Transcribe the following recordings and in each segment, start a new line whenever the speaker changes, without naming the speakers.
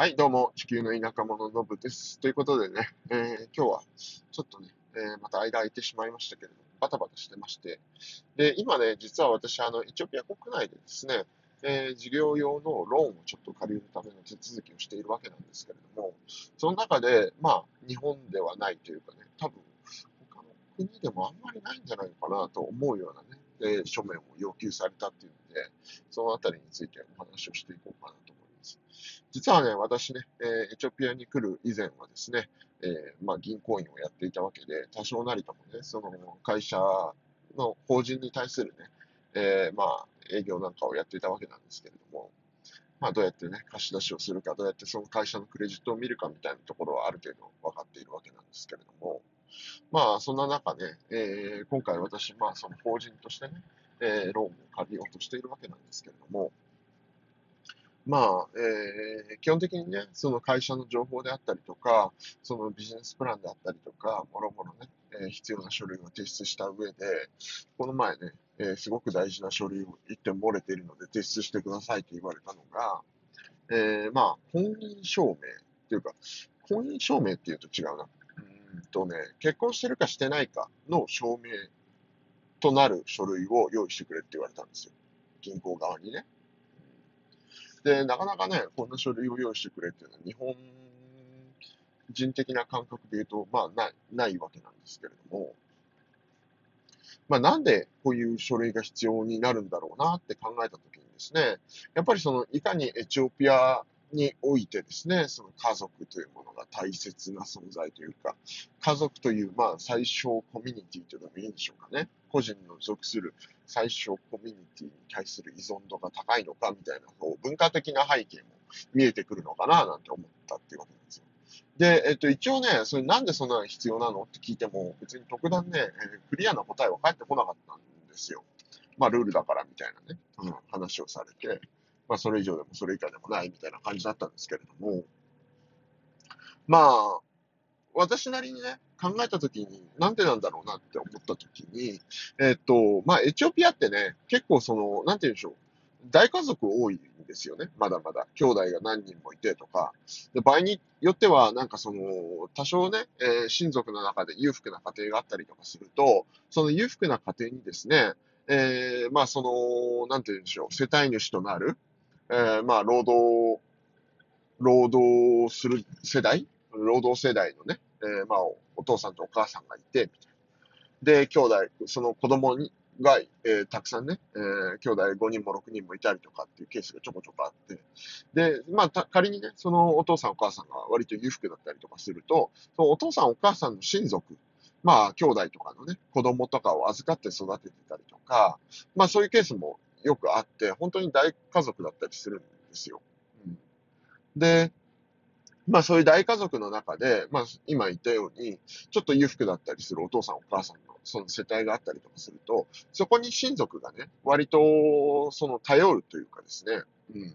はい、どうも、地球の田舎者のぶです。ということでね、えー今日はちょっとね、えーまた間空いてしまいましたけれども、バタバタしてまして、で、今ね、実は私、あの、エチオピア国内でですね、えー事業用のローンをちょっと借りるための手続きをしているわけなんですけれども、その中で、まあ、日本ではないというかね、多分、他の国でもあんまりないんじゃないのかなと思うようなね、え書面を要求されたっていうので、そのあたりについてお話をしていこうかなと。実はね、私ね、えエチオピアに来る以前はですね、えーまあ、銀行員をやっていたわけで、多少なりともね、その会社の法人に対するね、えーまあ、営業なんかをやっていたわけなんですけれども、まあ、どうやってね、貸し出しをするか、どうやってその会社のクレジットを見るかみたいなところはある程度分かっているわけなんですけれども、まあ、そんな中ね、えー今回私、まあ、その法人としてね、えローンを借りようとしているわけなんですけれども、まあ、えー基本的にね、その会社の情報であったりとか、そのビジネスプランであったりとか、もろもろね、えー必要な書類を提出した上で、この前ね、えーすごく大事な書類を一点漏れているので提出してくださいと言われたのが、えーまあ、婚姻証明というか、婚姻証明っていうと違うな。うんとね、結婚してるかしてないかの証明となる書類を用意してくれって言われたんですよ。銀行側にね。で、なかなかね、こんな書類を用意してくれっていうのは、日本人的な感覚で言うと、まあ、ない、ないわけなんですけれども、まあ、なんでこういう書類が必要になるんだろうなって考えたときにですね、やっぱりその、いかにエチオピアにおいてですね、その家族というものが大切な存在というか、家族という、まあ、最小コミュニティというのもいいんでしょうかね。個人の属する最小コミュニティに対する依存度が高いのかみたいな、こう文化的な背景も見えてくるのかななんて思ったっていうわけなんですよ。で、えっと、一応ね、それなんでそんなの必要なのって聞いても、別に特段ね、クリアな答えは返ってこなかったんですよ。まあ、ルールだからみたいなね、うん、話をされて、まあ、それ以上でもそれ以下でもないみたいな感じだったんですけれども、まあ、私なりにね、考えたときに、なんでなんだろうなって思ったときに、えっと、まあ、エチオピアってね、結構その、なんて言うんでしょう、大家族多いんですよね、まだまだ。兄弟が何人もいてとか。で場合によっては、なんかその、多少ね、えー親族の中で裕福な家庭があったりとかすると、その裕福な家庭にですね、えーまあその、なんて言うんでしょう、世帯主となる、えーまあ労働、労働する世代労働世代のね、えーまあお父さんとお母さんがいて、みたいな。で、兄弟、その子供にが、えーたくさんね、えー兄弟5人も6人もいたりとかっていうケースがちょこちょこあって、で、まあ、た仮にね、そのお父さんお母さんが割と裕福だったりとかすると、そのお父さんお母さんの親族、まあ、兄弟とかのね、子供とかを預かって育ててたりとか、まあ、そういうケースもよくあって、本当に大家族だったりするんですよ。うん、で、まあそういう大家族の中で、まあ今言ったように、ちょっと裕福だったりするお父さんお母さんのその世帯があったりとかすると、そこに親族がね、割とその頼るというかですね、うん。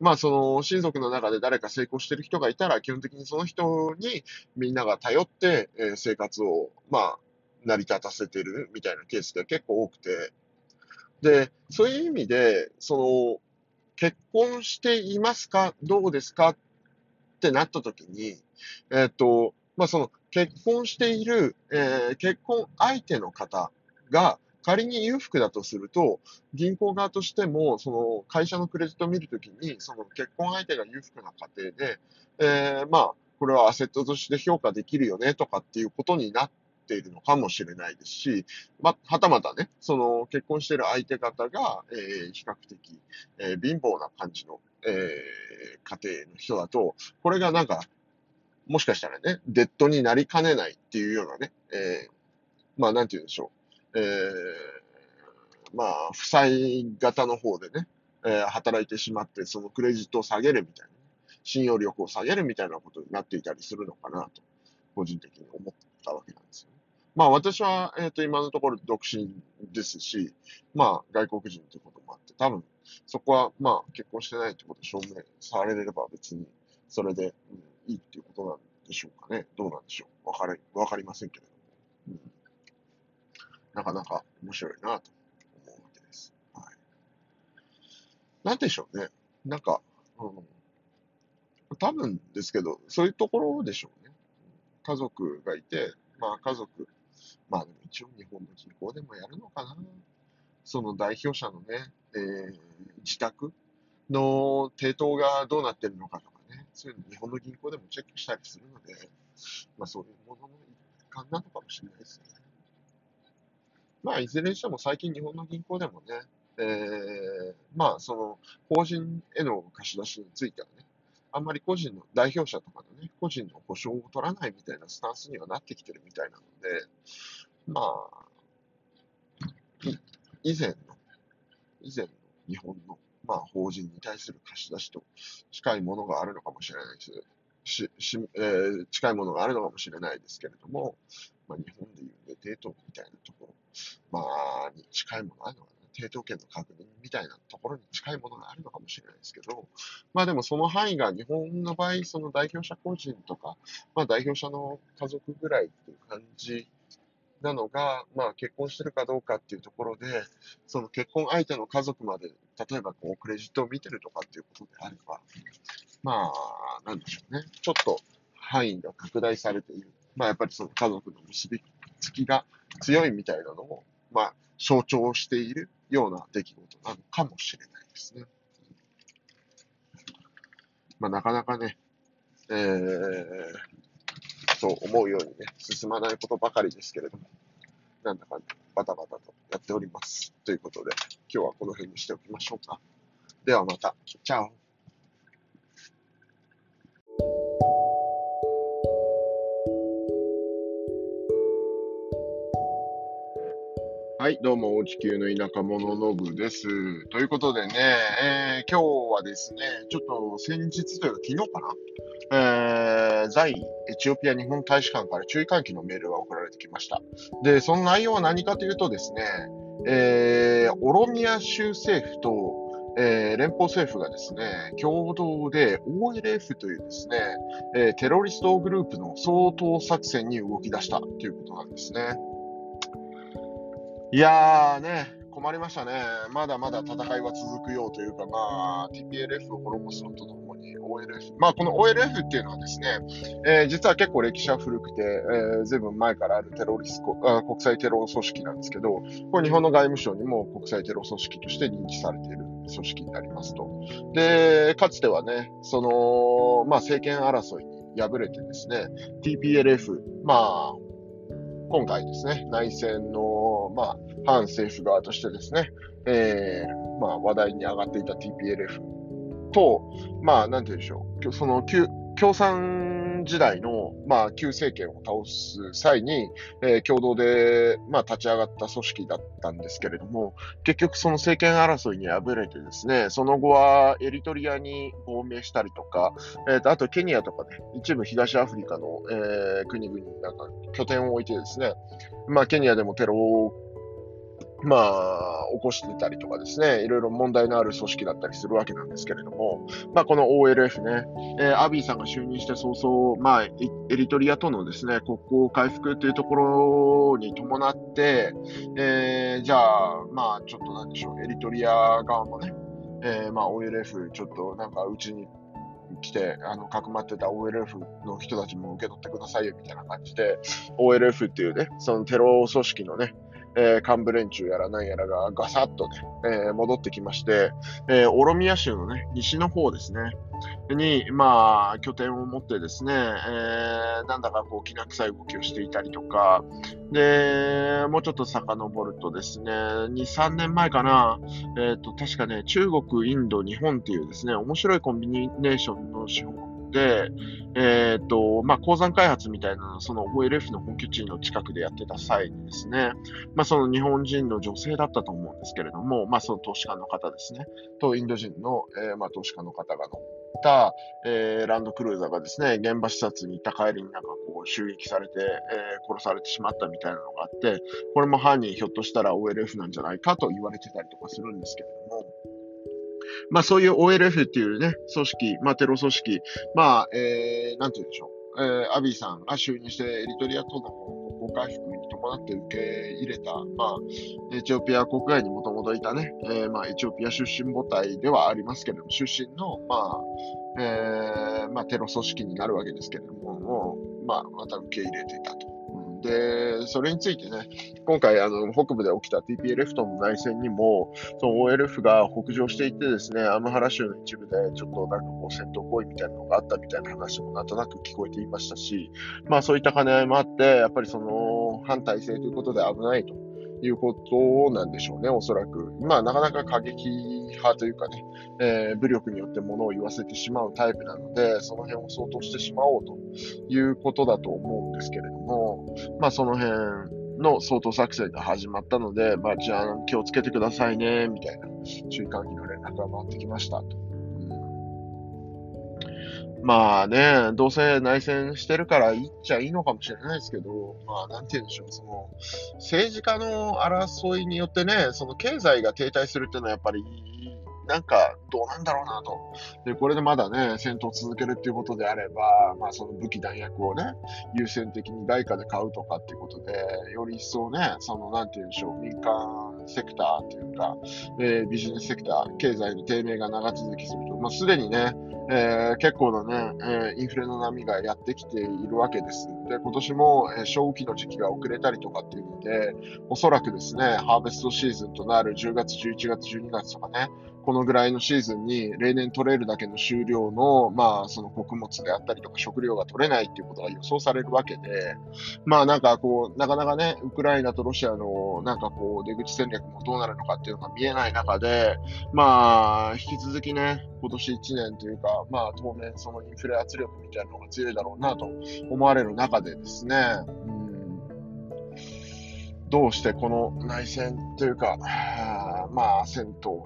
まあその親族の中で誰か成功してる人がいたら、基本的にその人にみんなが頼って、え生活を、まあ、成り立たせてるみたいなケースが結構多くて、で、そういう意味で、その、結婚していますか？どうですか？っってなった時に、えっ、と、まあ、その、結婚している、えー結婚相手の方が、仮に裕福だとすると、銀行側としても、その会社のクレジットを見るときに、その結婚相手が裕福な家庭で、えーまあ、これはアセットとして評価できるよねとかっていうことになっているのかもしれないですし、ま、はたまたね、その結婚している相手方が、えー比較的、えー貧乏な感じの、えー家庭の人だと、これがなんか、もしかしたらね、デッドになりかねないっていうようなね、えーまあ、なんて言うんでしょう。えーまあ、負債型の方でね、えー働いてしまって、そのクレジットを下げるみたいな、信用力を下げるみたいなことになっていたりするのかなと、個人的に思ったわけなんですよね。まあ私は、えっ、と、今のところ独身ですし、まあ外国人ということもあって、多分そこはまあ結婚してないってことを証明されれば別にそれで、うん、いいっていうことなんでしょうかね。どうなんでしょう。わかり、わかりませんけれども。うんなかなか面白いなと思うわけです。はい。なんでしょうね。なんか、うん、多分ですけど、そういうところでしょうね。家族がいて、まあ家族、まあでも一応日本の銀行でもやるのかな。その代表者のね、えー、自宅の抵当がどうなってるのかとかね、そういうの日本の銀行でもチェックしたりするので、まあそういうものの一環なのかもしれないですね。まあいずれにしても最近日本の銀行でもね、えー、まあその法人への貸し出しについてはね、あんまり個人の代表者とかのね、個人の保証を取らないみたいなスタンスにはなってきてるみたいなので、まあ、以前の、以前の日本の、まあ、法人に対する貸し出しと近いものがあるのかもしれないです。ししえー、近いものがあるのかもしれないですけれども、まあ、日本でいうネテートみたいなところ、まあ、に近いものあるのかな。抵当権の確認みたいなところに近いものがあるのかもしれないですけど、まあでもその範囲が日本の場合、その代表者個人とか、まあ代表者の家族ぐらいっていう感じなのが、まあ結婚してるかどうかっていうところで、その結婚相手の家族まで、例えばこうクレジットを見てるとかっていうことであれば、まあ、なんでしょうね。ちょっと範囲が拡大されている。まあやっぱりその家族の結びつきが強いみたいなのを、まあ象徴しているような出来事なのかもしれないですね。まあ、なかなかね、えー、そう思うようにね、進まないことばかりですけれども、なんだかねバタバタとやっております。ということで、今日はこの辺にしておきましょうか。ではまた。チャオ。はい、どうも、地球の田舎者のぶです。ということでね、えー、今日はですね、ちょっと先日というか昨日かな、えー、在エチオピア日本大使館から注意喚起のメールが送られてきました。で、その内容は何かというとですね、えー、オロミア州政府と、えー、連邦政府がですね、共同で OLF というですね、えー、テロリストグループの掃討作戦に動き出したということなんですね。いやーね、困りましたね。まだまだ戦いは続くようというか、まあ、TPLF を滅ぼすのとともに OLF。まあ、この OLF っていうのはですね、えー、実は結構歴史は古くて、えー、ずいぶん前からあるテロリストあ、国際テロ組織なんですけど、これ日本の外務省にも国際テロ組織として認知されている組織になりますと。で、かつてはね、その、まあ、政権争いに敗れてですね、TPLF、まあ、今回ですね、内戦の、まあ、反政府側としてですね、えー、まあ、話題に上がっていた TPLF と、まあ、なんて言うんでしょう、その、共産時代の、まあ、旧政権を倒す際に、えー、共同で、まあ、立ち上がった組織だったんですけれども、結局その政権争いに敗れてですね、その後はエリトリアに亡命したりとか、えーと、あとケニアとかね、一部東アフリカの、えー、国々になんか拠点を置いてですね、まあ、ケニアでもテロまあ、起こしてたりとかですね、いろいろ問題のある組織だったりするわけなんですけれども、まあ、この OLF ね、えー、アビーさんが就任して早々、まあ、エリトリアとのですね、国交回復というところに伴って、えー、じゃあ、まあ、ちょっとなんでしょう、エリトリア側もね、えー、まあ、OLF ちょっとなんかうちに来て、あの、かくまってた OLF の人たちも受け取ってくださいよみたいな感じで、OLF っていうね、そのテロ組織のね、え、幹部連中やら何やらがガサッとね、え、戻ってきまして、えー、オロミア州のね、西の方ですね、に、まあ、拠点を持ってですね、えー、なんだかこう、きな臭い動きをしていたりとか、で、もうちょっと遡るとですね、2、3年前かな、えっ、ー、と、確かね、中国、インド、日本っていうですね、面白いコンビネーションの手法で、えっ、と、まあ、鉱山開発みたいな、その OLF の本拠地の近くでやってた際にですね、まあ、その日本人の女性だったと思うんですけれども、まあ、その投資家の方ですね、とインド人の、えー、まあ、投資家の方が乗った、えー、ランドクルーザーがですね、現場視察に行った帰りになんかこう襲撃されて、えー、殺されてしまったみたいなのがあって、これも犯人ひょっとしたら OLF なんじゃないかと言われてたりとかするんですけれども、まあそういう OLF っていうね、組織、まあテロ組織、まあ、えー、なんて言うんでしょう。えー、アビーさんが就任してエリトリアとの国交回復に伴って受け入れた、まあ、エチオピア国外にもともといたね、えー、まあ、エチオピア出身母体ではありますけれども、出身の、まあ、えー、まあ、テロ組織になるわけですけれども、もまあ、また受け入れていたと。で、それについてね、今回、あの、北部で起きた TPLF との内戦にも、その OLF が北上していってですね、アムハラ州の一部で、ちょっとなんかこう、戦闘行為みたいなのがあったみたいな話もなんとなく聞こえていましたし、まあそういった兼ね合いもあって、やっぱりその、反体制ということで危ないということなんでしょうね、おそらく。まあなかなか過激派というかね、えー、武力によって物を言わせてしまうタイプなので、その辺を相当してしまおうということだと思うんですけれども、まあその辺の相当作戦が始まったので、まあじゃあ気をつけてくださいね、みたいな注意喚起の連絡が回ってきましたと。まあね、どうせ内戦してるから言っちゃいいのかもしれないですけど、まあなんて言うんでしょう、その政治家の争いによってね、その経済が停滞するっていうのはやっぱりなんかどうなんだろうなと。で、これでまだね、戦闘を続けるっていうことであれば、まあその武器弾薬をね、優先的に外貨で買うとかっていうことで、より一層ね、そのなんて言うんでしょう、民間セクターっていうか、えー、ビジネスセクター、経済の低迷が長続きすると、まあすでにね、えー、結構なね、えー、インフレの波がやってきているわけです。で、今年も、えー、正気の時期が遅れたりとかっていうので、おそらくですね、ハーベストシーズンとなる10月、11月、12月とかね、このぐらいのシーズンに例年取れるだけの収量の、まあ、その穀物であったりとか食料が取れないっていうことが予想されるわけで、まあなんかこう、なかなかね、ウクライナとロシアのなんかこう、出口戦略もどうなるのかっていうのが見えない中で、まあ、引き続きね、今年1年というか、まあ当面そのインフレ圧力みたいなのが強いだろうなと思われる中でですね、どうしてこの内戦というか、まあ戦闘、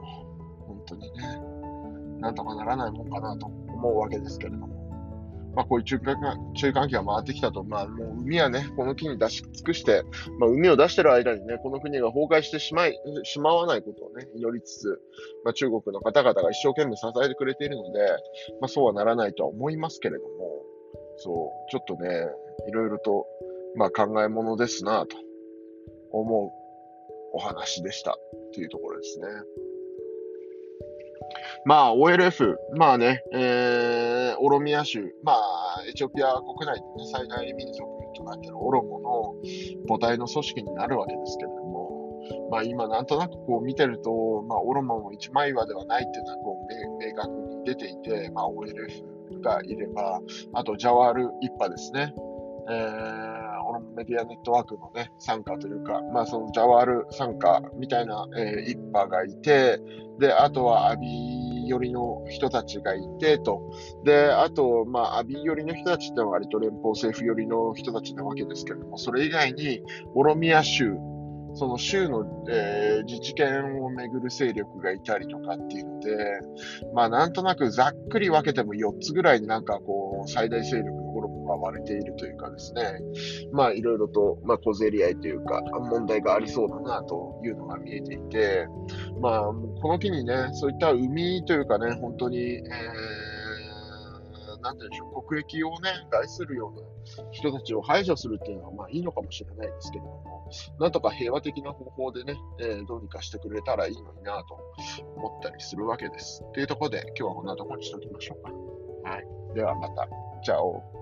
当にね、なんとかならないもんかなと思うわけですけれども。まあ、こういう中間注意喚起が回ってきたと、まあ、もう海はね、この木に出し尽くして、まあ、海を出してる間にね、この国が崩壊してしまい、しまわないことをね、祈りつつ、まあ、中国の方々が一生懸命支えてくれているので、まあ、そうはならないとは思いますけれども、そう、ちょっとね、いろいろと、まあ、考えものですなと思うお話でしたっていうところですね。まあ、OLF、まあね、えー、オロミア州、まあ、エチオピア国内で、ね、最大民族となっているオロモの母体の組織になるわけですけれども、まあ今なんとなくこう見てると、まあオロモも一枚岩ではないっていうのはこう明確に出ていて、まあ OLF がいれば、あとジャワール一派ですね。えー、メディアネットワークのね、参加というか、まあそのジャワール参加みたいな、えー、一派がいて、で、あとはアビー寄りの人たちがいてと。で、あと、まあ、アビー寄りの人たちってのは割と連邦政府寄りの人たちなわけですけれども、それ以外に、オロミア州、その州の、えー、自治権をめぐる勢力がいたりとかっていうので、まあなんとなくざっくり分けても4つぐらいになんかこう最大勢力のホルモンが割れているというかですね、まあいろいろと、まあ小競り合いというか問題がありそうだなというのが見えていて、まあこの機にね、そういった海というかね、本当に、えーなんていうんでしょう、国益をね、害するような人たちを排除するっていうのは、まあいいのかもしれないですけれども、なんとか平和的な方法でね、えー、どうにかしてくれたらいいのになと思ったりするわけです。というところで、今日はこんなところにしておきましょうか。はい。ではまた。チャオ。